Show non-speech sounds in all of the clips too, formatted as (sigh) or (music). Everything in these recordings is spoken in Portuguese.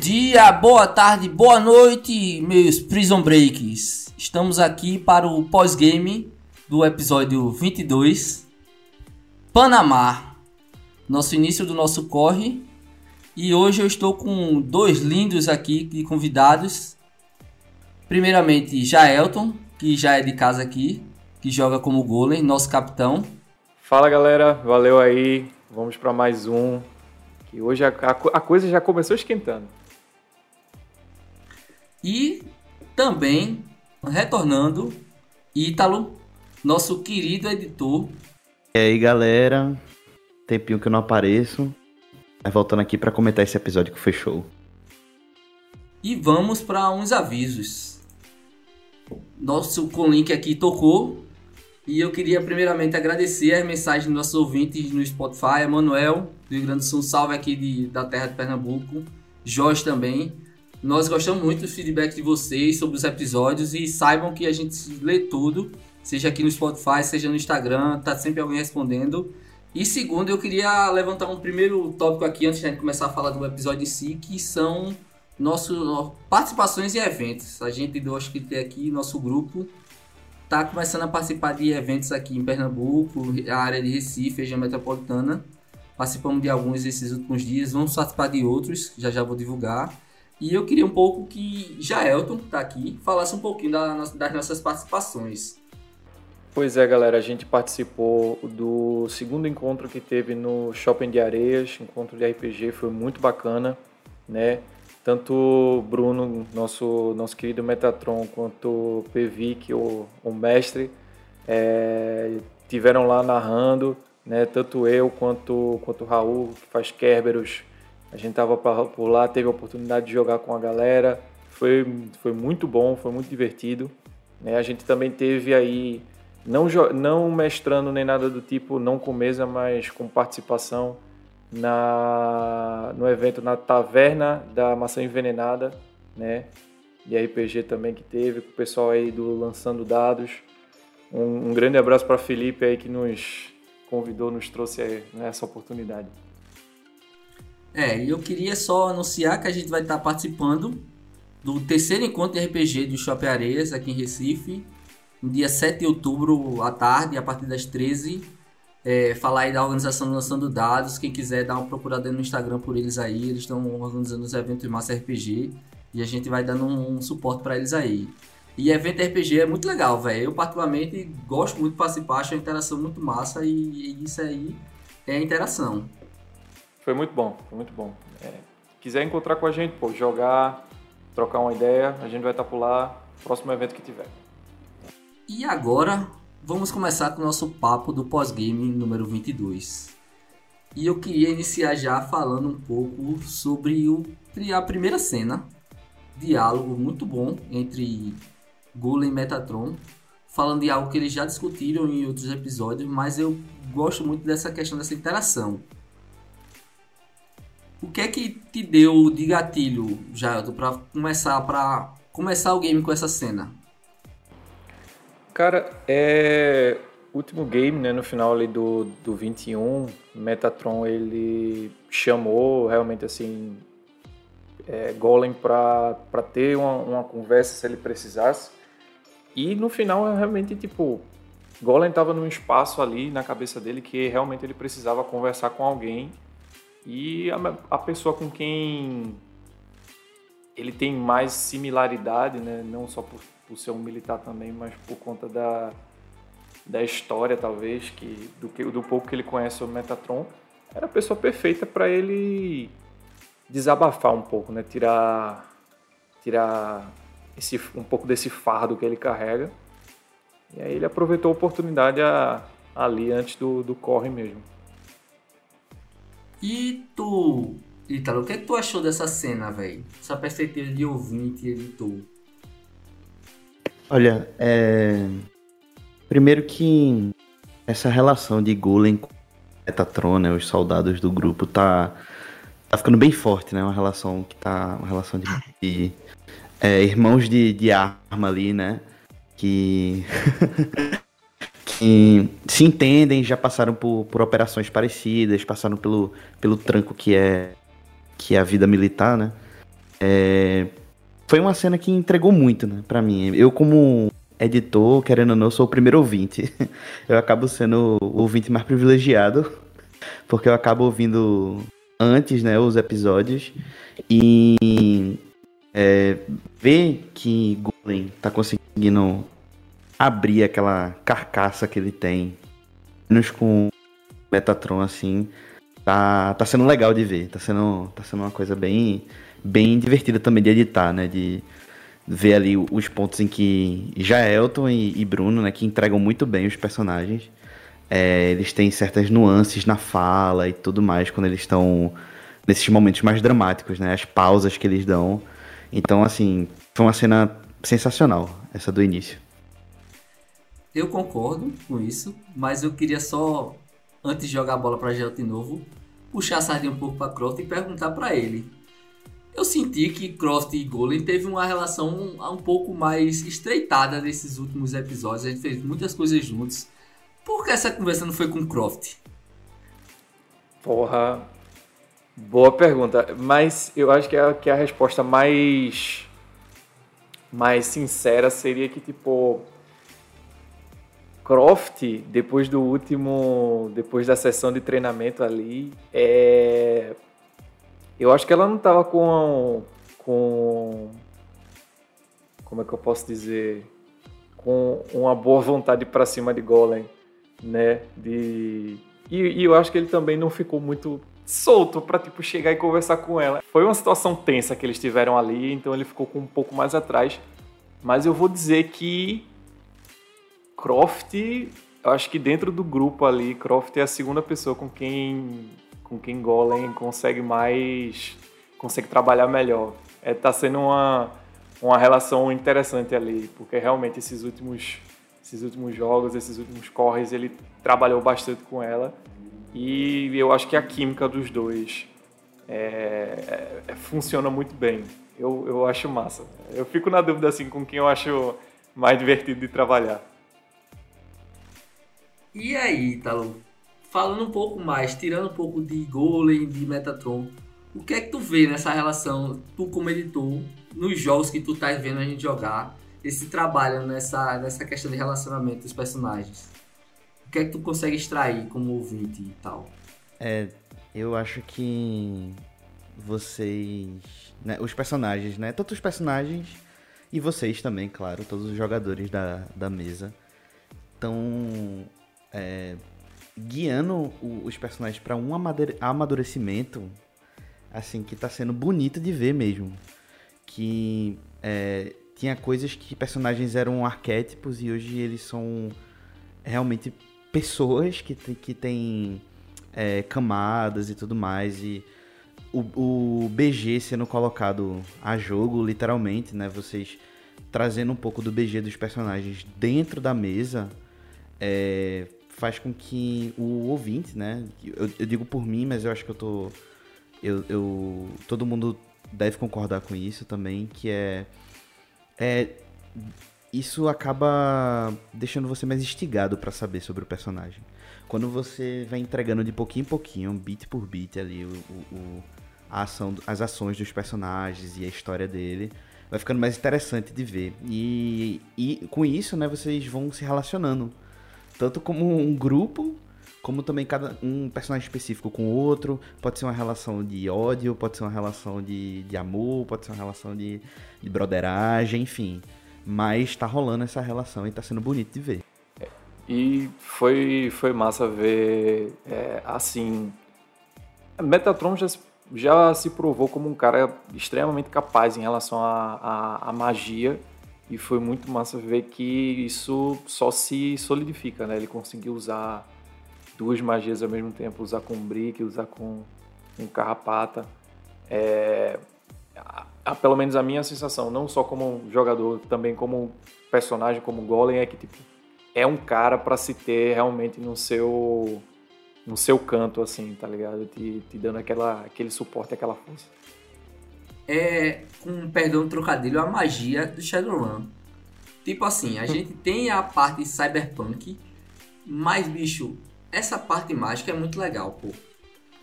Dia, boa tarde, boa noite, meus Prison Breaks. Estamos aqui para o pós-game do episódio 22, Panamá. Nosso início do nosso corre. E hoje eu estou com dois lindos aqui de convidados. Primeiramente, Jaelton, que já é de casa aqui, que joga como golem, nosso capitão. Fala galera, valeu aí. Vamos para mais um que hoje a, a, a coisa já começou esquentando. E também retornando, Ítalo, nosso querido editor. E aí, galera? Tempinho que eu não apareço. Mas voltando aqui para comentar esse episódio que fechou. E vamos para uns avisos. Nosso com link aqui tocou e eu queria primeiramente agradecer as mensagens dos nossos ouvintes no Spotify, Manuel, do Rio Grande do Sul, salve aqui de, da terra de Pernambuco, Jorge também. Nós gostamos muito dos feedback de vocês sobre os episódios e saibam que a gente lê tudo, seja aqui no Spotify, seja no Instagram, tá sempre alguém respondendo. E segundo, eu queria levantar um primeiro tópico aqui antes de a gente começar a falar do episódio em si, que são nossos participações em eventos. A gente, eu acho que tem aqui nosso grupo tá começando a participar de eventos aqui em Pernambuco, a área de Recife, região metropolitana. Participamos de alguns esses últimos dias, vamos participar de outros, já já vou divulgar. E eu queria um pouco que Jaelton, que tá aqui, falasse um pouquinho das nossas participações. Pois é, galera, a gente participou do segundo encontro que teve no Shopping de Areias, encontro de RPG, foi muito bacana, né? tanto Bruno, nosso, nosso querido Metatron, quanto Pevic, o, o mestre, é, tiveram lá narrando, né? Tanto eu quanto, quanto o Raul, que faz Kerberos, a gente estava por lá, teve a oportunidade de jogar com a galera, foi, foi muito bom, foi muito divertido. Né? A gente também teve aí, não, não mestrando nem nada do tipo, não com mesa, mas com participação na, no evento na Taverna da Maçã Envenenada, né? De RPG também que teve, com o pessoal aí do Lançando Dados. Um, um grande abraço para Felipe aí que nos convidou, nos trouxe né, essa oportunidade. É, e eu queria só anunciar que a gente vai estar participando do terceiro encontro de RPG do Shopping Areias aqui em Recife, no dia 7 de outubro à tarde, a partir das 13 é, falar aí da organização Lançando Dados. Quem quiser dar uma procurada no Instagram por eles aí, eles estão organizando os eventos Massa RPG e a gente vai dando um, um suporte para eles aí. E evento RPG é muito legal, velho. Eu, particularmente, gosto muito de participar, acho a interação muito massa e, e isso aí é a interação. Foi muito bom, foi muito bom. É, quiser encontrar com a gente, pô, jogar, trocar uma ideia, a gente vai estar por lá, próximo evento que tiver. E agora, Vamos começar com o nosso papo do pós-game número 22. E eu queria iniciar já falando um pouco sobre o, a primeira cena. Diálogo muito bom entre Golem e Metatron. Falando de algo que eles já discutiram em outros episódios, mas eu gosto muito dessa questão dessa interação. O que é que te deu de gatilho, Jailton, para começar para começar o game com essa cena? Cara, é. Último game, né, no final ali do, do 21, Metatron ele chamou realmente assim é, Golem para ter uma, uma conversa se ele precisasse. E no final, realmente, tipo, Golem tava num espaço ali na cabeça dele que realmente ele precisava conversar com alguém. E a, a pessoa com quem ele tem mais similaridade, né, não só por por ser um militar também, mas por conta da, da história, talvez, que do, que, do pouco que ele conhece sobre Metatron, era a pessoa perfeita para ele desabafar um pouco, né? Tirar, tirar esse, um pouco desse fardo que ele carrega. E aí ele aproveitou a oportunidade a, ali antes do, do corre mesmo. E tu, Ítalo, o que, é que tu achou dessa cena, velho? Essa perspectiva de ouvinte e editor. Olha, é... primeiro que essa relação de Gulen com Metatron, né, os soldados do grupo, tá, tá ficando bem forte, né? Uma relação que tá. Uma relação de. de é, irmãos de, de arma ali, né? Que. (laughs) que se entendem, já passaram por, por operações parecidas, passaram pelo, pelo tranco que é, que é a vida militar, né? é, foi uma cena que entregou muito, né, pra mim. Eu, como editor, querendo ou não, sou o primeiro ouvinte. (laughs) Eu acabo sendo o ouvinte mais privilegiado, porque eu acabo ouvindo antes, né, os episódios. E é, ver que Golem tá conseguindo abrir aquela carcaça que ele tem, menos com Metatron assim, tá, tá sendo legal de ver. Tá sendo, tá sendo uma coisa bem, bem divertida também de editar, né? De ver ali os pontos em que já Elton e, e Bruno, né, que entregam muito bem os personagens. É, eles têm certas nuances na fala e tudo mais quando eles estão nesses momentos mais dramáticos, né? As pausas que eles dão. Então, assim, foi uma cena sensacional, essa do início. Eu concordo com isso, mas eu queria só, antes de jogar a bola para Gel de novo, puxar a sardinha um pouco para Croft e perguntar para ele. Eu senti que Croft e Golem teve uma relação um, pouco mais estreitada nesses últimos episódios. A gente fez muitas coisas juntos. Por que essa conversa não foi com Croft? Porra, boa pergunta. Mas eu acho que a, que a resposta mais mais sincera seria que tipo Croft, depois do último, depois da sessão de treinamento ali, é... eu acho que ela não estava com, com, como é que eu posso dizer, com uma boa vontade para cima de Golem, né? De e, e, eu acho que ele também não ficou muito solto para tipo chegar e conversar com ela. Foi uma situação tensa que eles tiveram ali, então ele ficou com um pouco mais atrás. Mas eu vou dizer que Croft, eu acho que dentro do grupo ali, Croft é a segunda pessoa com quem com quem Golem consegue mais consegue trabalhar melhor. É tá sendo uma uma relação interessante ali, porque realmente esses últimos esses últimos jogos, esses últimos corres, ele trabalhou bastante com ela e eu acho que a química dos dois é, é, funciona muito bem. Eu, eu acho massa. Eu fico na dúvida assim com quem eu acho mais divertido de trabalhar. E aí, Italo, falando um pouco mais, tirando um pouco de Golem, de Metatron, o que é que tu vê nessa relação, tu como editor, nos jogos que tu tá vendo a gente jogar, esse trabalho nessa, nessa questão de relacionamento dos personagens? O que é que tu consegue extrair como ouvinte e tal? É, eu acho que vocês, né, os personagens, né, tanto os personagens e vocês também, claro, todos os jogadores da, da mesa, estão é, guiando o, os personagens para um amadurecimento, assim, que tá sendo bonito de ver mesmo. Que é, tinha coisas que personagens eram arquétipos e hoje eles são realmente pessoas que, que têm é, camadas e tudo mais. E o, o BG sendo colocado a jogo, literalmente, né? Vocês trazendo um pouco do BG dos personagens dentro da mesa. É, faz com que o ouvinte, né? Eu, eu, digo por mim, mas eu acho que eu tô. Eu, eu, todo mundo deve concordar com isso também, que é, é isso acaba deixando você mais instigado para saber sobre o personagem. Quando você vai entregando de pouquinho em pouquinho, beat por beat ali, o, o, ação, as ações dos personagens e a história dele, vai ficando mais interessante de ver. E, e com isso, né, vocês vão se relacionando tanto como um grupo, como também cada um personagem específico com o outro. Pode ser uma relação de ódio, pode ser uma relação de, de amor, pode ser uma relação de, de broderagem, enfim. Mas tá rolando essa relação e tá sendo bonito de ver. E foi, foi massa ver, é, assim... Metatron já, já se provou como um cara extremamente capaz em relação à magia e foi muito massa ver que isso só se solidifica, né? Ele conseguiu usar duas magias ao mesmo tempo, usar com brick, usar com, com carrapata. É, a, a, pelo menos a minha sensação, não só como jogador, também como personagem, como golem, é que tipo, é um cara para se ter realmente no seu no seu canto, assim, tá ligado? Te, te dando aquela, aquele suporte, aquela força é, com perdão trocadilho, a magia do Shadowrun. Tipo assim, a gente tem a parte cyberpunk, mas bicho, essa parte mágica é muito legal, pô.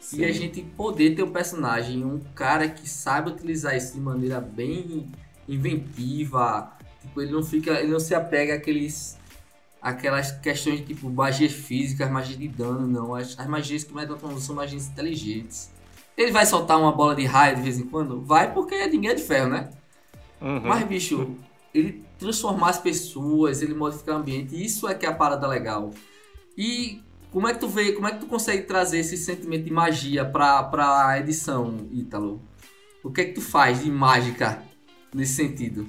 Sim. E a gente poder ter um personagem, um cara que saiba utilizar isso de maneira bem inventiva. Tipo, ele não fica. Ele não se apega àqueles. Aquelas questões de tipo magias físicas, magias de dano, não. As, as magias que mais dão são magias inteligentes. Ele vai soltar uma bola de raio de vez em quando? Vai porque ninguém é de ferro, né? Uhum. Mas, bicho, ele transformar as pessoas, ele modificar o ambiente, isso é que é a parada legal. E como é que tu vê, como é que tu consegue trazer esse sentimento de magia pra, pra edição, Ítalo? O que é que tu faz de mágica nesse sentido?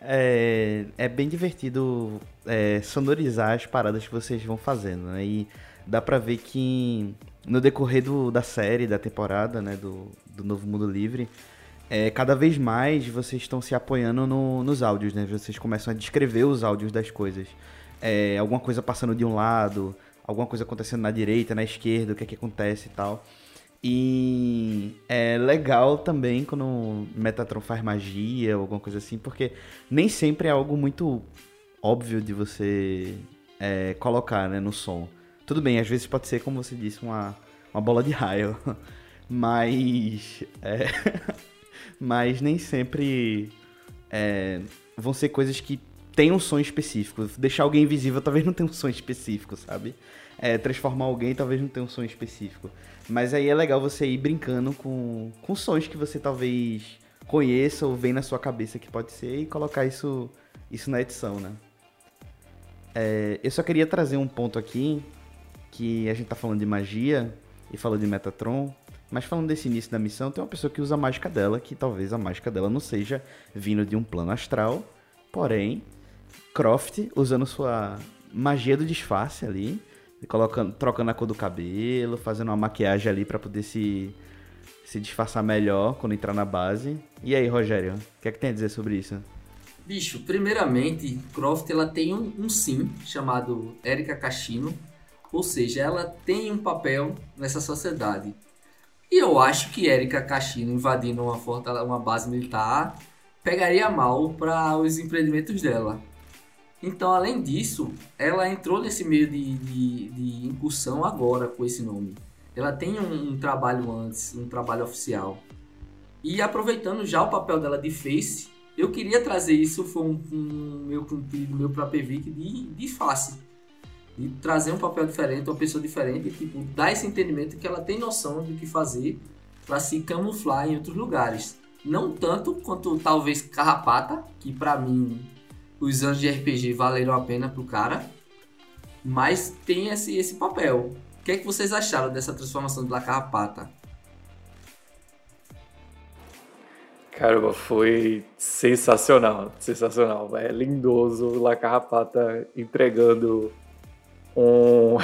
É, é bem divertido é, sonorizar as paradas que vocês vão fazendo, né? E dá pra ver que no decorrer do, da série, da temporada, né, do, do Novo Mundo Livre, é, cada vez mais vocês estão se apoiando no, nos áudios, né? Vocês começam a descrever os áudios das coisas. É, alguma coisa passando de um lado, alguma coisa acontecendo na direita, na esquerda, o que é que acontece e tal. E é legal também quando Metatron faz magia ou alguma coisa assim, porque nem sempre é algo muito óbvio de você é, colocar né, no som. Tudo bem, às vezes pode ser, como você disse, uma, uma bola de raio. (laughs) Mas. É, (laughs) mas nem sempre é, vão ser coisas que têm um som específico. Deixar alguém invisível talvez não tenha um som específico, sabe? É, transformar alguém talvez não tenha um som específico. Mas aí é legal você ir brincando com, com sons que você talvez conheça ou vem na sua cabeça que pode ser e colocar isso, isso na edição, né? É, eu só queria trazer um ponto aqui que a gente tá falando de magia e falou de Metatron, mas falando desse início da missão, tem uma pessoa que usa a mágica dela, que talvez a mágica dela não seja vindo de um plano astral, porém, Croft usando sua magia do disfarce ali, colocando, trocando a cor do cabelo, fazendo uma maquiagem ali para poder se, se disfarçar melhor quando entrar na base. E aí, Rogério, o que é que tem a dizer sobre isso? Bicho, primeiramente, Croft ela tem um, um sim chamado Erika Cachino, ou seja, ela tem um papel nessa sociedade. E eu acho que Erika Cachino invadindo uma, fortaleza, uma base militar pegaria mal para os empreendimentos dela. Então, além disso, ela entrou nesse meio de, de, de incursão agora com esse nome. Ela tem um, um, trabalho antes, um trabalho oficial. E aproveitando já o papel dela de face, eu queria trazer isso, foi um, um meu um meu para PVIC de, de face de trazer um papel diferente, uma pessoa diferente, tipo, dar esse entendimento que ela tem noção do que fazer para se camuflar em outros lugares. Não tanto quanto talvez Carrapata, que para mim os anos de RPG valeram a pena pro cara, mas tem esse, esse papel. O que é que vocês acharam dessa transformação da Carrapata? Caramba, foi sensacional, sensacional. É lindoso o La Carrapata entregando um,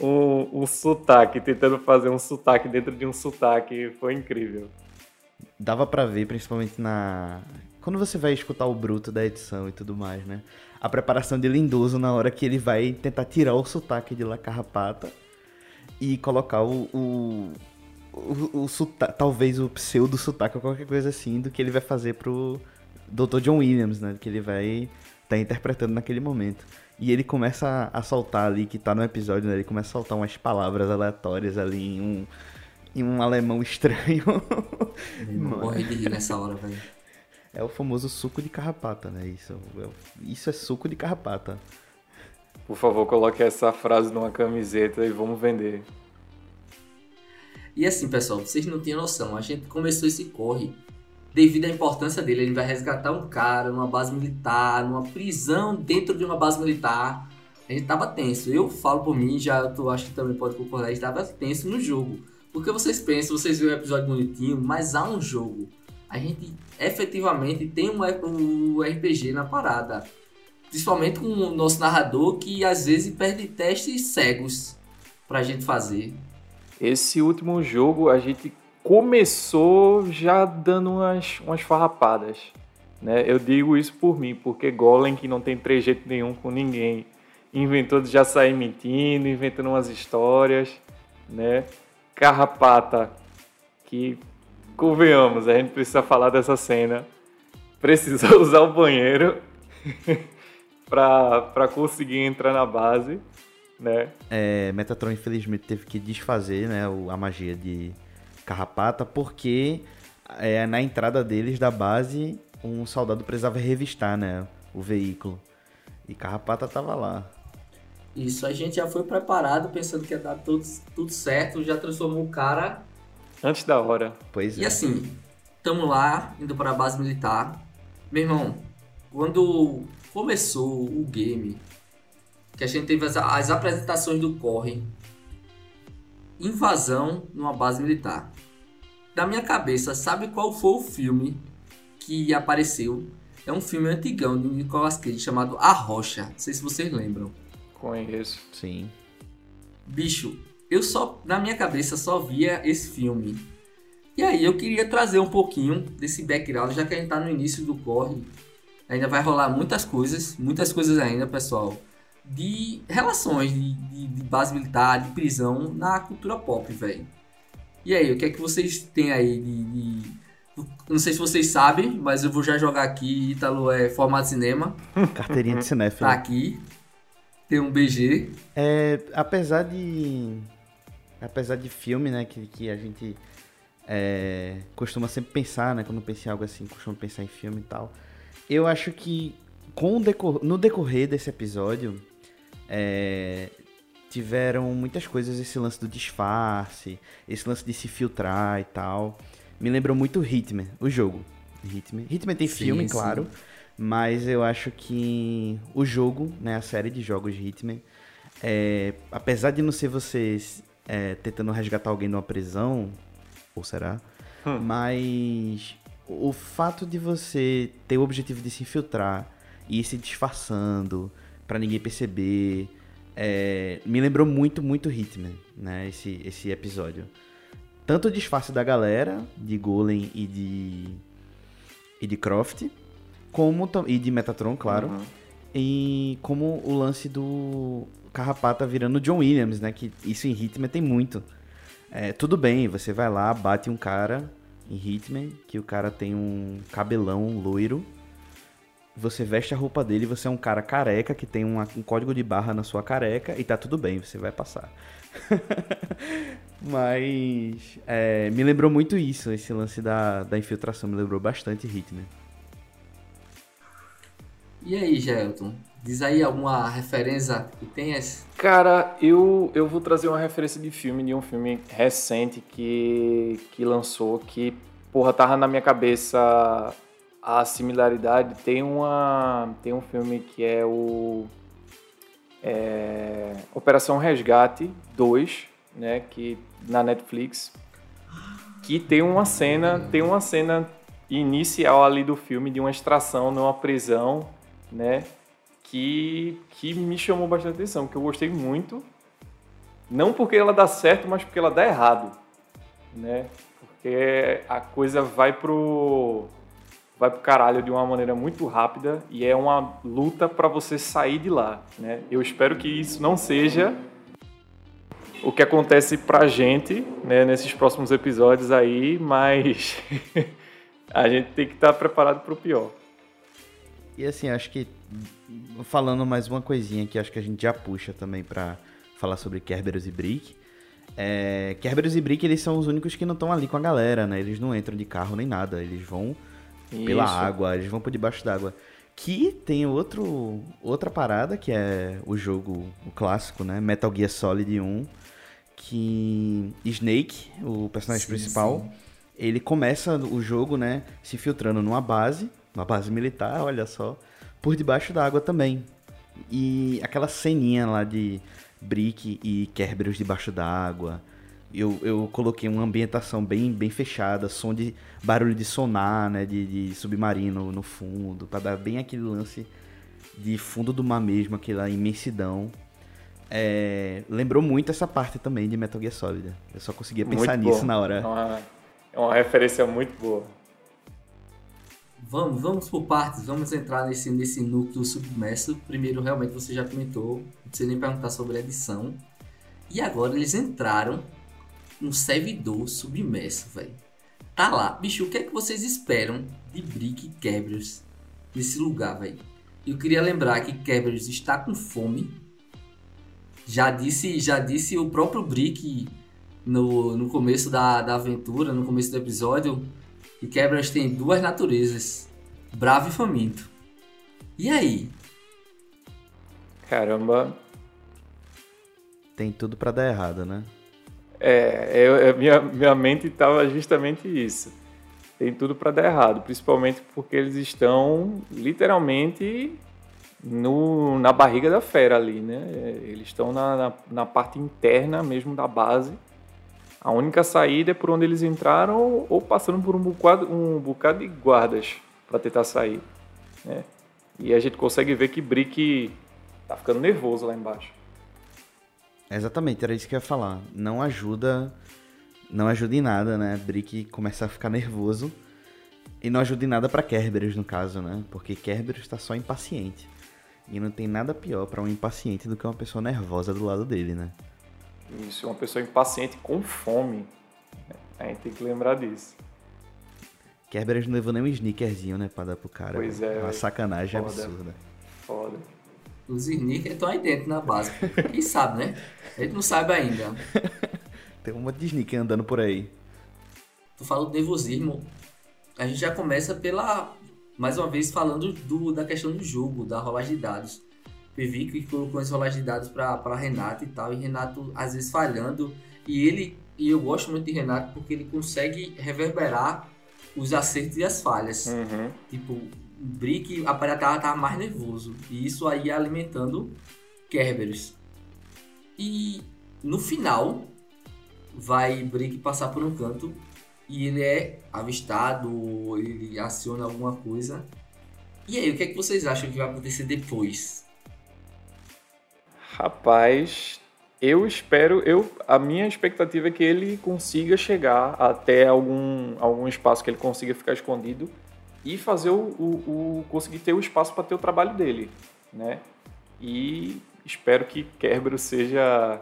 (laughs) um, um sotaque, tentando fazer um sotaque dentro de um sotaque, foi incrível. Dava para ver, principalmente na. Quando você vai escutar o bruto da edição e tudo mais, né? A preparação de Lindoso na hora que ele vai tentar tirar o sotaque de La Carrapata e colocar o, o, o, o sotaque, talvez o pseudo sotaque ou qualquer coisa assim do que ele vai fazer pro Dr. John Williams, né? Que ele vai estar tá interpretando naquele momento. E ele começa a soltar ali, que tá no episódio, né? Ele começa a soltar umas palavras aleatórias ali em um, em um alemão estranho. Morre de rir nessa hora, velho. É o famoso suco de carrapata, né? Isso, é isso é suco de carrapata. Por favor, coloque essa frase numa camiseta e vamos vender. E assim, pessoal, vocês não têm noção. A gente começou esse corre devido à importância dele. Ele vai resgatar um cara numa base militar, numa prisão dentro de uma base militar. A gente tava tenso. Eu falo por mim, já tu acho que também pode concordar, a gente tava tenso no jogo. Porque vocês pensam, vocês viram o episódio bonitinho, mas há um jogo. A gente efetivamente tem um, RPG na parada. Principalmente com o nosso narrador que às vezes perde testes cegos pra gente fazer. Esse último jogo a gente começou já dando umas, umas farrapadas. Né? Eu digo isso por mim, porque Golem, que não tem trejeito nenhum com ninguém, inventou de já sair mentindo, inventando umas histórias, né? Carrapata, que, convenhamos, a gente precisa falar dessa cena, precisou (laughs) usar o banheiro (laughs) para conseguir entrar na base, né? É, Metatron infelizmente teve que desfazer né, a magia de Carrapata porque é, na entrada deles da base um soldado precisava revistar né, o veículo. E Carrapata tava lá. Isso, a gente já foi preparado pensando que ia dar tudo, tudo certo, já transformou o cara. Antes da hora. Pois E é. assim, tamo lá, indo para a base militar. Meu irmão, quando começou o game, que a gente teve as, as apresentações do Corre, invasão numa base militar. Na minha cabeça, sabe qual foi o filme que apareceu? É um filme antigão de Nicolas Cage chamado A Rocha. Não sei se vocês lembram. Conheço. Sim. Bicho, eu só, na minha cabeça, só via esse filme. E aí eu queria trazer um pouquinho desse background, já que a gente tá no início do corre. Ainda vai rolar muitas coisas, muitas coisas ainda, pessoal. De relações de, de, de base militar, de prisão na cultura pop, velho. E aí, o que é que vocês têm aí de, de- Não sei se vocês sabem, mas eu vou já jogar aqui. Ítalo é formato cinema. Carteirinha de cinéfilo. Tá aqui. Tem um BG. É, apesar de. Apesar de filme, né, que, que a gente é, costuma sempre pensar, né? Quando pensa em algo assim, costuma pensar em filme e tal. Eu acho que com o decor- no decorrer desse episódio, é, tiveram muitas coisas, esse lance do disfarce, esse lance de se filtrar e tal. Me lembrou muito Hitman, o jogo. Hitman. Hitman tem Sim, filme, sim. claro. Mas eu acho que o jogo, né, a série de jogos de Hitman, é, apesar de não ser vocês é, tentando resgatar alguém numa prisão, ou será? Mas o fato de você ter o objetivo de se infiltrar e ir se disfarçando pra ninguém perceber, é, me lembrou muito, muito Hitman, né? Esse, esse episódio. Tanto o disfarce da galera, de Golem e de. e de Croft, como e de Metatron, claro. Uhum. E como o lance do Carrapata virando John Williams, né? Que isso em Hitman tem muito. É, tudo bem, você vai lá, bate um cara em Hitman, que o cara tem um cabelão loiro. Você veste a roupa dele, você é um cara careca que tem uma- um código de barra na sua careca e tá tudo bem, você vai passar. (laughs) Mas é, me lembrou muito isso, esse lance da, da infiltração, me lembrou bastante Hitman. E aí, Gelton? Diz aí alguma referência que tenhas? Cara, eu, eu vou trazer uma referência de filme, de um filme recente que, que lançou, que, porra, tava na minha cabeça a similaridade. Tem, uma, tem um filme que é o é, Operação Resgate 2, né, que, na Netflix, que tem uma cena, tem uma cena inicial ali do filme de uma extração numa prisão, né, que, que me chamou bastante atenção, que eu gostei muito. Não porque ela dá certo, mas porque ela dá errado, né? Porque a coisa vai pro vai pro caralho de uma maneira muito rápida e é uma luta para você sair de lá, né? Eu espero que isso não seja o que acontece pra gente, né, nesses próximos episódios aí, mas (laughs) a gente tem que estar preparado pro pior. E assim, acho que falando mais uma coisinha que acho que a gente já puxa também pra falar sobre Kerberos e Brick. É, Kerberos e Brick, eles são os únicos que não estão ali com a galera, né? Eles não entram de carro nem nada, eles vão pela Isso. água, eles vão por debaixo d'água. Que tem outro, outra parada, que é o jogo, o clássico, né? Metal Gear Solid 1, que Snake, o personagem Sim, principal, sim. ele começa o jogo, né, se filtrando numa base, uma base militar, olha só, por debaixo da água também. E aquela ceninha lá de Brick e Kerberos debaixo d'água, eu, eu coloquei uma ambientação bem, bem fechada, som de barulho de sonar, né, de, de submarino no fundo, pra dar bem aquele lance de fundo do mar mesmo, aquela imensidão. É, lembrou muito essa parte também de Metal Gear Solid. Eu só conseguia pensar Muito nisso bom. na hora. É uma, é uma referência muito boa. Vamos, vamos por partes, vamos entrar nesse, nesse núcleo submerso. Primeiro, realmente, você já comentou, não precisa nem perguntar sobre a edição. E agora eles entraram num servidor submerso, velho. Tá lá. Bicho, o que é que vocês esperam de Brick e Kerberos nesse lugar, velho? Eu queria lembrar que Kerberos está com fome. Já disse, já disse o próprio Brick no, no começo da, da aventura, no começo do episódio, que Quebras tem duas naturezas, bravo e faminto. E aí? Caramba. Tem tudo para dar errado, né? É, eu, eu, minha, minha mente estava justamente isso. Tem tudo para dar errado, principalmente porque eles estão literalmente no, na barriga da fera ali, né? Eles estão na, na, na, parte interna mesmo da base. A única saída é por onde eles entraram ou passando por um bocado, um bocado de guardas para tentar sair. Né? E a gente consegue ver que Brick tá ficando nervoso lá embaixo. Exatamente, era isso que eu ia falar. Não ajuda, não ajuda em nada, né? Brick começa a ficar nervoso e não ajuda em nada para Kerberos no caso, né? Porque Kerberos está só impaciente. E não tem nada pior para um impaciente do que uma pessoa nervosa do lado dele, né? Isso, uma pessoa impaciente com fome. A gente tem que lembrar disso. Kerberos não levou nem um sneakerzinho, né, pra dar pro cara. Pois é. Uma sacanagem foda, absurda. Foda. Os sneakers estão aí dentro na base. Quem sabe, né? A gente não sabe ainda. (laughs) Tem um monte de sneaker andando por aí. Tu fala do nervosismo. A gente já começa pela. Mais uma vez falando do, da questão do jogo, da rolagem de dados. Vi que colocou as rolagens de dados para Renato e tal. E Renato às vezes falhando. E ele. E eu gosto muito de Renato porque ele consegue reverberar os acertos e as falhas. Uhum. Tipo, o Brick aparentava estar mais nervoso. E isso aí alimentando Kerberos. E no final, vai Brick passar por um canto e ele é avistado, ele aciona alguma coisa. E aí, o que é que vocês acham que vai acontecer depois? Rapaz, eu espero, eu, a minha expectativa é que ele consiga chegar até algum, algum espaço que ele consiga ficar escondido e fazer o, o, o conseguir ter o espaço para ter o trabalho dele, né? E espero que Kerberos seja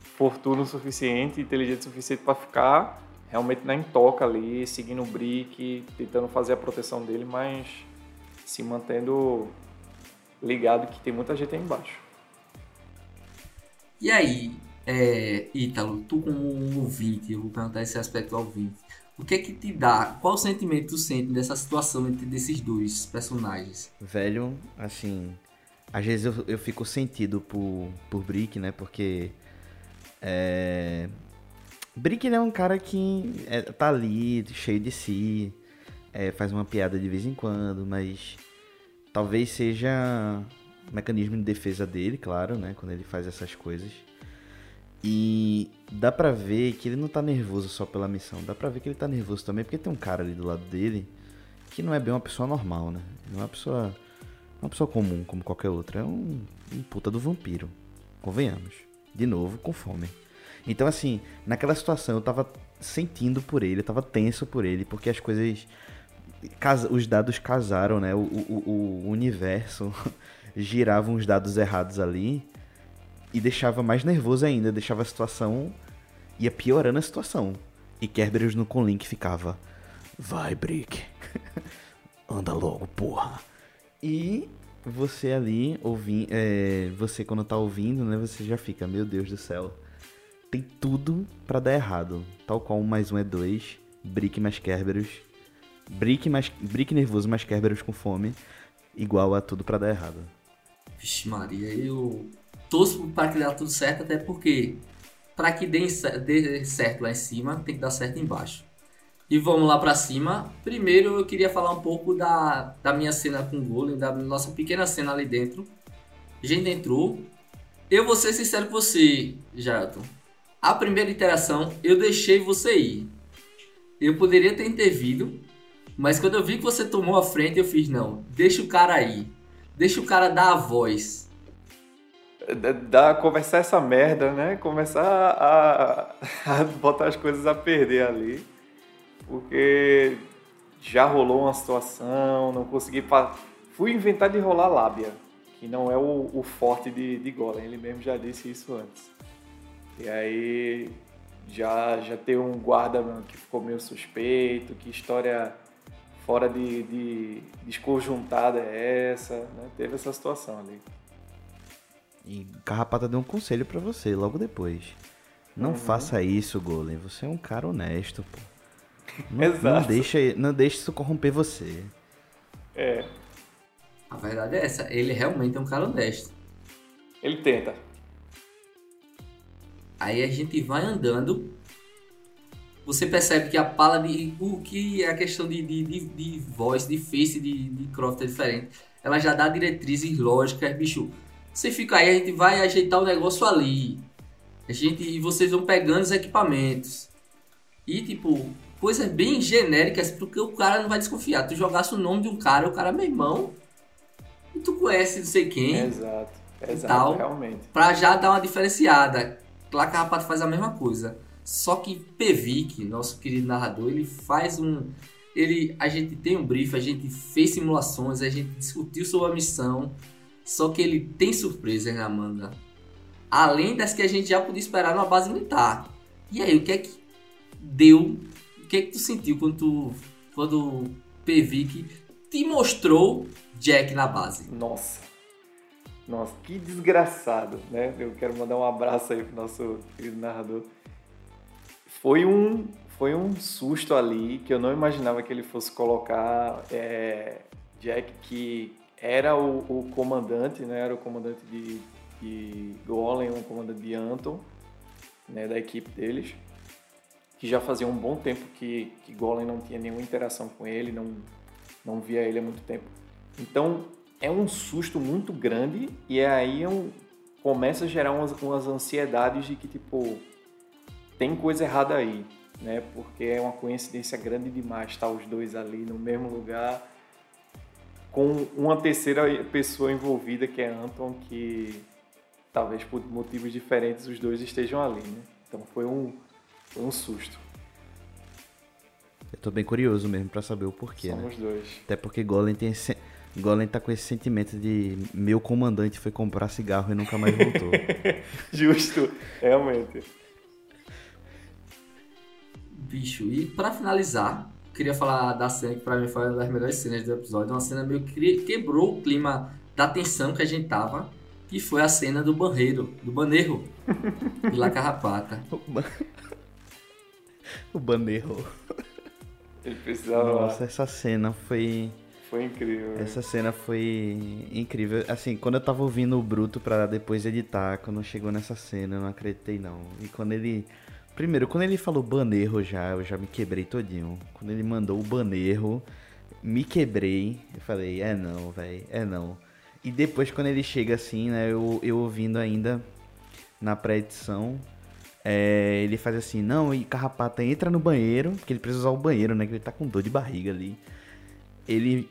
fortuno o suficiente, inteligente o suficiente para ficar realmente na intoca ali, seguindo o Brick, tentando fazer a proteção dele, mas se mantendo ligado que tem muita gente aí embaixo. E aí, é, Ítalo, tu como um ouvinte, eu vou perguntar esse aspecto ao ouvinte. O que é que te dá? Qual sentimento tu sente dessa situação entre desses dois personagens? Velho, assim, às vezes eu, eu fico sentido por, por Brick, né? Porque é, Brick é um cara que é, tá ali, cheio de si, é, faz uma piada de vez em quando, mas talvez seja mecanismo de defesa dele, claro, né? Quando ele faz essas coisas. E dá pra ver que ele não tá nervoso só pela missão, dá pra ver que ele tá nervoso também porque tem um cara ali do lado dele que não é bem uma pessoa normal, né? Não é uma pessoa, uma pessoa comum como qualquer outra, é um, um puta do vampiro, convenhamos. De novo, com fome. Então, assim, naquela situação eu tava sentindo por ele, eu tava tenso por ele, porque as coisas. Os dados casaram, né? O, o, o universo (laughs) girava uns dados errados ali e deixava mais nervoso ainda, deixava a situação. ia piorando a situação. E Kerberos no Conlink ficava: Vai, Brick. (laughs) Anda logo, porra. E você ali, ouvindo. É, você quando tá ouvindo, né? Você já fica: Meu Deus do céu. Tem tudo para dar errado. Tal qual um mais um é dois. Brick mais Kerberos. Brick, mais, Brick nervoso mais Kerberos com fome. Igual a tudo para dar errado. Vixe Maria, eu torço para que dê tudo certo, até porque para que dê, dê certo lá em cima, tem que dar certo embaixo. E vamos lá para cima. Primeiro eu queria falar um pouco da, da minha cena com o Golem, da nossa pequena cena ali dentro. A gente entrou. Eu vou ser sincero com você, Jailton. A primeira interação eu deixei você ir. Eu poderia ter intervido, mas quando eu vi que você tomou a frente, eu fiz: não, deixa o cara aí. Deixa o cara dar a voz da conversar essa merda, né? Começar a, (laughs) a, botar as coisas a perder ali. Porque já rolou uma situação, não consegui. Fui inventar de rolar lábia, que não é o, o forte de, de Golem, ele mesmo já disse isso antes. E aí já, já tem um guarda que ficou meio suspeito, que história fora de, de desconjuntada é essa, né? Teve essa situação ali. E Carrapata deu um conselho para você logo depois. Não uhum. faça isso, Golem. Você é um cara honesto, pô. (laughs) Não, Exato. não deixa, não deixe isso corromper você. É. A verdade é essa. Ele realmente é um cara honesto. Ele tenta. Aí a gente vai andando. Você percebe que a pala de. O que é a questão de, de, de, de voz, de face de, de Croft é diferente. Ela já dá diretrizes lógicas, bicho. Você fica aí, a gente vai ajeitar o negócio ali. A gente, e vocês vão pegando os equipamentos. E tipo, coisas bem genéricas, porque o cara não vai desconfiar. Tu jogasse o nome de um cara, o cara, meu irmão, e tu conhece não sei quem. Exato, exato, tal, realmente. Pra já dar uma diferenciada. Lá Carrapato faz a mesma coisa. Só que Pevic, nosso querido narrador, ele faz um. Ele, a gente tem um brief, a gente fez simulações, a gente discutiu sobre a missão. Só que ele tem surpresas na manga. Além das que a gente já podia esperar numa base militar. E aí, o que é que deu que que tu sentiu quando tu, quando o Pevic te mostrou Jack na base? Nossa. Nossa, que desgraçado, né? Eu quero mandar um abraço aí pro nosso querido narrador. Foi um, foi um susto ali que eu não imaginava que ele fosse colocar é, Jack, que era o, o, comandante, né? Era o comandante de, de Golem, o comandante de Anton, né? Da equipe deles que já fazia um bom tempo que, que Golem não tinha nenhuma interação com ele, não, não via ele há muito tempo. Então é um susto muito grande e é aí um, começa a gerar umas, umas ansiedades de que tipo tem coisa errada aí, né? Porque é uma coincidência grande demais estar os dois ali no mesmo lugar com uma terceira pessoa envolvida que é Anton que talvez por motivos diferentes os dois estejam ali, né? Então foi um foi um susto. Eu tô bem curioso mesmo para saber o porquê, né? Somos né? dois. Até porque Golem tem esse... Golem tá com esse sentimento de meu comandante foi comprar cigarro e nunca mais voltou. (laughs) Justo, realmente. Bicho, e para finalizar, queria falar da cena que pra mim foi uma das melhores cenas do episódio. Uma cena meio que quebrou o clima da tensão que a gente tava, que foi a cena do banheiro, do baneiro de La Carrapata. (laughs) o Baneiro. Ele precisava. Nossa, essa cena foi. Foi incrível. Essa cena foi incrível. Assim, quando eu tava ouvindo o Bruto pra depois editar, quando chegou nessa cena, eu não acreditei não. E quando ele. Primeiro, quando ele falou banerro já, eu já me quebrei todinho. Quando ele mandou o banerro, me quebrei. Eu falei, é não, velho, é não. E depois, quando ele chega assim, né, eu, eu ouvindo ainda na pré-edição, é, ele faz assim, não, e Carrapata entra no banheiro, porque ele precisa usar o banheiro, né? Que ele tá com dor de barriga ali. Ele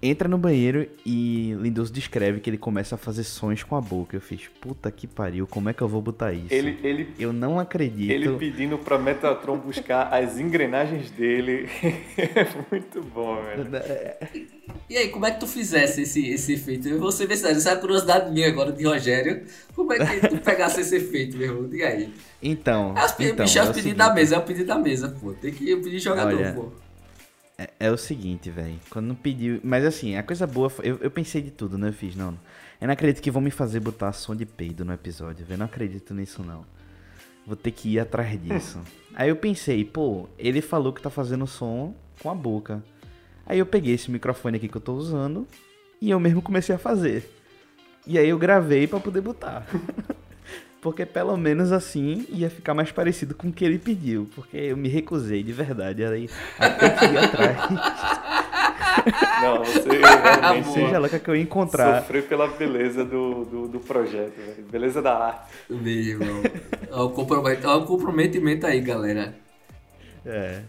entra no banheiro e Lindoso descreve que ele começa a fazer sons com a boca. Eu fiz, puta que pariu, como é que eu vou botar isso? Ele, ele, eu não acredito. Ele pedindo pra Metatron buscar as engrenagens dele. é (laughs) muito bom, velho. E aí, como é que tu fizesse esse, esse efeito? Eu vou ser verdade, essa é a curiosidade minha agora de Rogério. Como é que tu (laughs) pegasse esse efeito, meu irmão? Diga aí. Então. É, então, bicho, é o pedido da mesa, é o pedido da mesa, pô. Tem que pedir jogador, Olha, pô. É, é, o seguinte, velho. Quando não pediu. Mas assim, a coisa boa. Foi, eu, eu pensei de tudo, né? Eu fiz, não. Eu não acredito que vão me fazer botar som de peido no episódio, velho. Não acredito nisso, não. Vou ter que ir atrás disso. (laughs) Aí eu pensei, pô, ele falou que tá fazendo som com a boca. Aí eu peguei esse microfone aqui que eu tô usando e eu mesmo comecei a fazer. E aí eu gravei para poder botar. (laughs) porque pelo menos assim ia ficar mais parecido com o que ele pediu. Porque eu me recusei de verdade. Aí até que ir atrás. (laughs) Não, você (laughs) realmente. Seja lá que eu encontrar. Sofreu pela beleza do, do, do projeto, velho. Beleza da arte. Meu irmão. Olha o comprometimento aí, galera. É.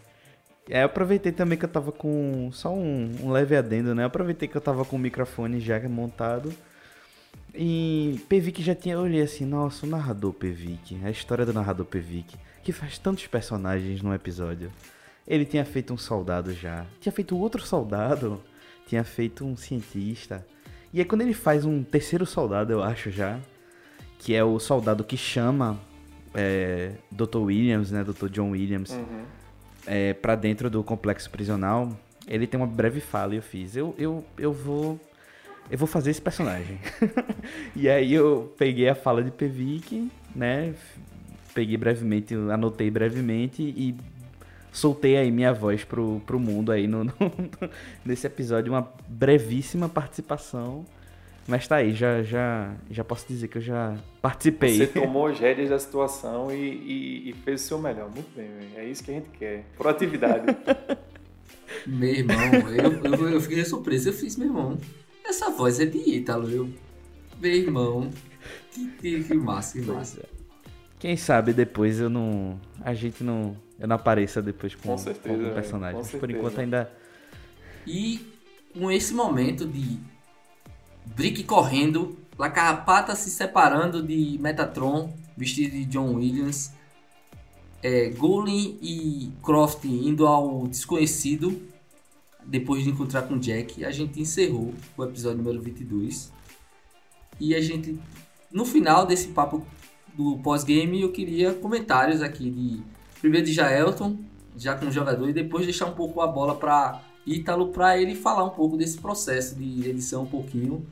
É, eu aproveitei também que eu tava com. Só um, um leve adendo, né? Eu aproveitei que eu tava com o microfone já montado. E Pevic já tinha. Eu olhei assim, nossa, o narrador Pevic, a história do narrador Pevic, que faz tantos personagens num episódio. Ele tinha feito um soldado já, tinha feito outro soldado, tinha feito um cientista. E aí quando ele faz um terceiro soldado, eu acho já, que é o soldado que chama é, Dr. Williams, né, Dr. John Williams. Uhum é, para dentro do complexo prisional, ele tem uma breve fala e eu fiz. Eu, eu, eu vou. Eu vou fazer esse personagem. (laughs) e aí eu peguei a fala de Pevic, né? Peguei brevemente, anotei brevemente e soltei aí minha voz pro, pro mundo aí no, (laughs) no nesse episódio, uma brevíssima participação. Mas tá aí, já, já, já posso dizer que eu já participei. Você (laughs) tomou as rédeas da situação e, e, e, fez o seu melhor. Muito bem, é isso que a gente quer. Proatividade. meu irmão, eu, eu, eu, fiquei surpreso. Eu fiz, meu irmão, essa voz é de Ítalo, eu. Meu irmão, que, que, que massa, que massa. É. Quem sabe depois eu não. A gente não. Eu não apareça depois com, com, certeza, com algum personagem. Com Mas por enquanto ainda. E com esse momento de Brick correndo, La Carrapata se separando de Metatron, vestido de John Williams, é, Gollum e Croft indo ao desconhecido depois de encontrar com Jack, a gente encerrou o episódio número 22. E a gente, no final desse papo do pós-game, eu queria comentários aqui de primeiro de Jaelton, já como jogador, e depois deixar um pouco a bola para Ítalo para ele falar um pouco desse processo de edição um pouquinho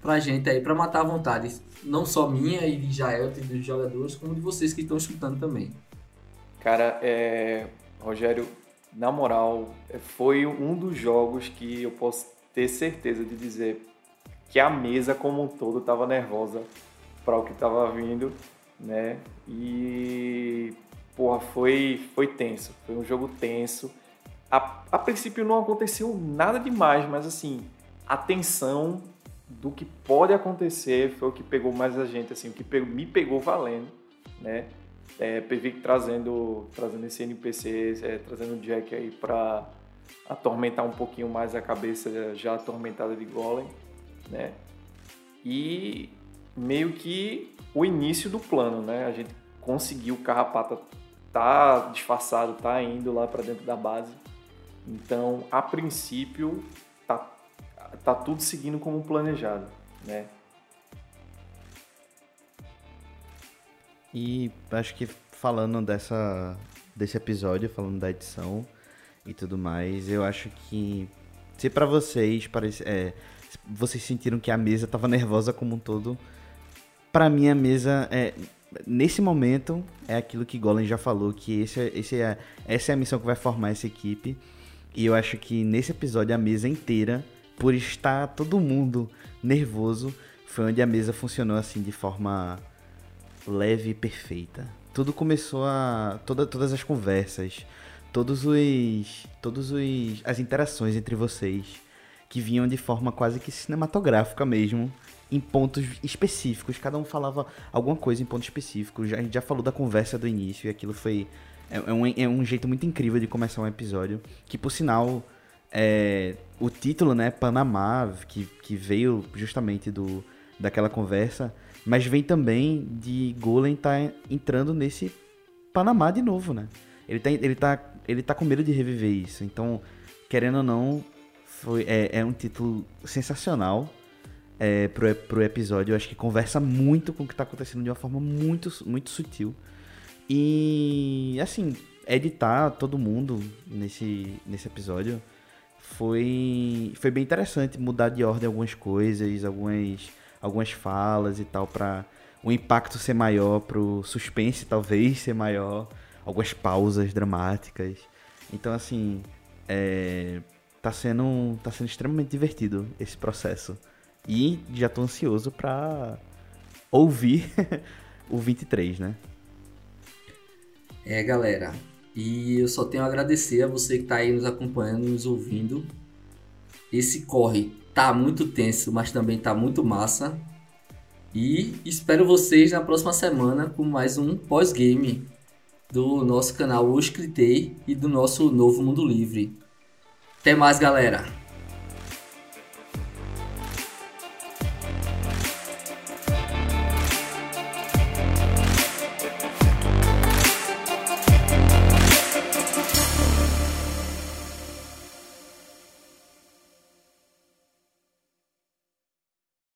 pra gente aí, para matar a vontade, não só minha e de Jaelton e dos jogadores, como de vocês que estão escutando também. Cara, é... Rogério, na moral, foi um dos jogos que eu posso ter certeza de dizer que a mesa como um todo estava nervosa para o que estava vindo, né? E porra, foi foi tenso, foi um jogo tenso. A, a princípio não aconteceu nada demais, mas assim, a tensão do que pode acontecer foi o que pegou mais a gente, assim, o que pegou, me pegou valendo, né? É, trazendo, trazendo esse NPC, é, trazendo o Jack aí para atormentar um pouquinho mais a cabeça já atormentada de Golem, né? E meio que o início do plano, né? A gente conseguiu, o Carrapata tá disfarçado, tá indo lá para dentro da base. Então, a princípio, tá, tá tudo seguindo como planejado, né? E acho que falando dessa desse episódio, falando da edição e tudo mais, eu acho que se para vocês parece, é, vocês sentiram que a mesa tava nervosa como um todo, para mim a mesa é nesse momento é aquilo que Golem já falou que esse, é, esse é, essa é a missão que vai formar essa equipe. E eu acho que nesse episódio a mesa inteira por estar todo mundo nervoso foi onde a mesa funcionou assim de forma leve e perfeita. Tudo começou a. Toda, todas as conversas, todos os. Todos os. as interações entre vocês que vinham de forma quase que cinematográfica mesmo, em pontos específicos. Cada um falava alguma coisa em ponto específico. Já, a gente já falou da conversa do início e aquilo foi. É, é, um, é um jeito muito incrível de começar um episódio. Que por sinal. É, o título, né, Panamá, que, que veio justamente do, daquela conversa, mas vem também de Golem tá entrando nesse Panamá de novo, né? Ele tá, ele tá, ele tá com medo de reviver isso. Então, querendo ou não, foi, é, é um título sensacional é, pro, pro episódio. Eu acho que conversa muito com o que tá acontecendo de uma forma muito, muito sutil. E, assim, editar todo mundo nesse, nesse episódio foi, foi bem interessante. Mudar de ordem algumas coisas, algumas algumas falas e tal para o impacto ser maior, pro suspense talvez ser maior, algumas pausas dramáticas. Então assim, é, tá sendo tá sendo extremamente divertido esse processo. E já tô ansioso para ouvir (laughs) o 23, né? É, galera. E eu só tenho a agradecer a você que tá aí nos acompanhando, nos ouvindo. Esse corre tá muito tenso, mas também tá muito massa. E espero vocês na próxima semana com mais um pós-game do nosso canal Hoje Critei e do nosso novo Mundo Livre. Até mais, galera!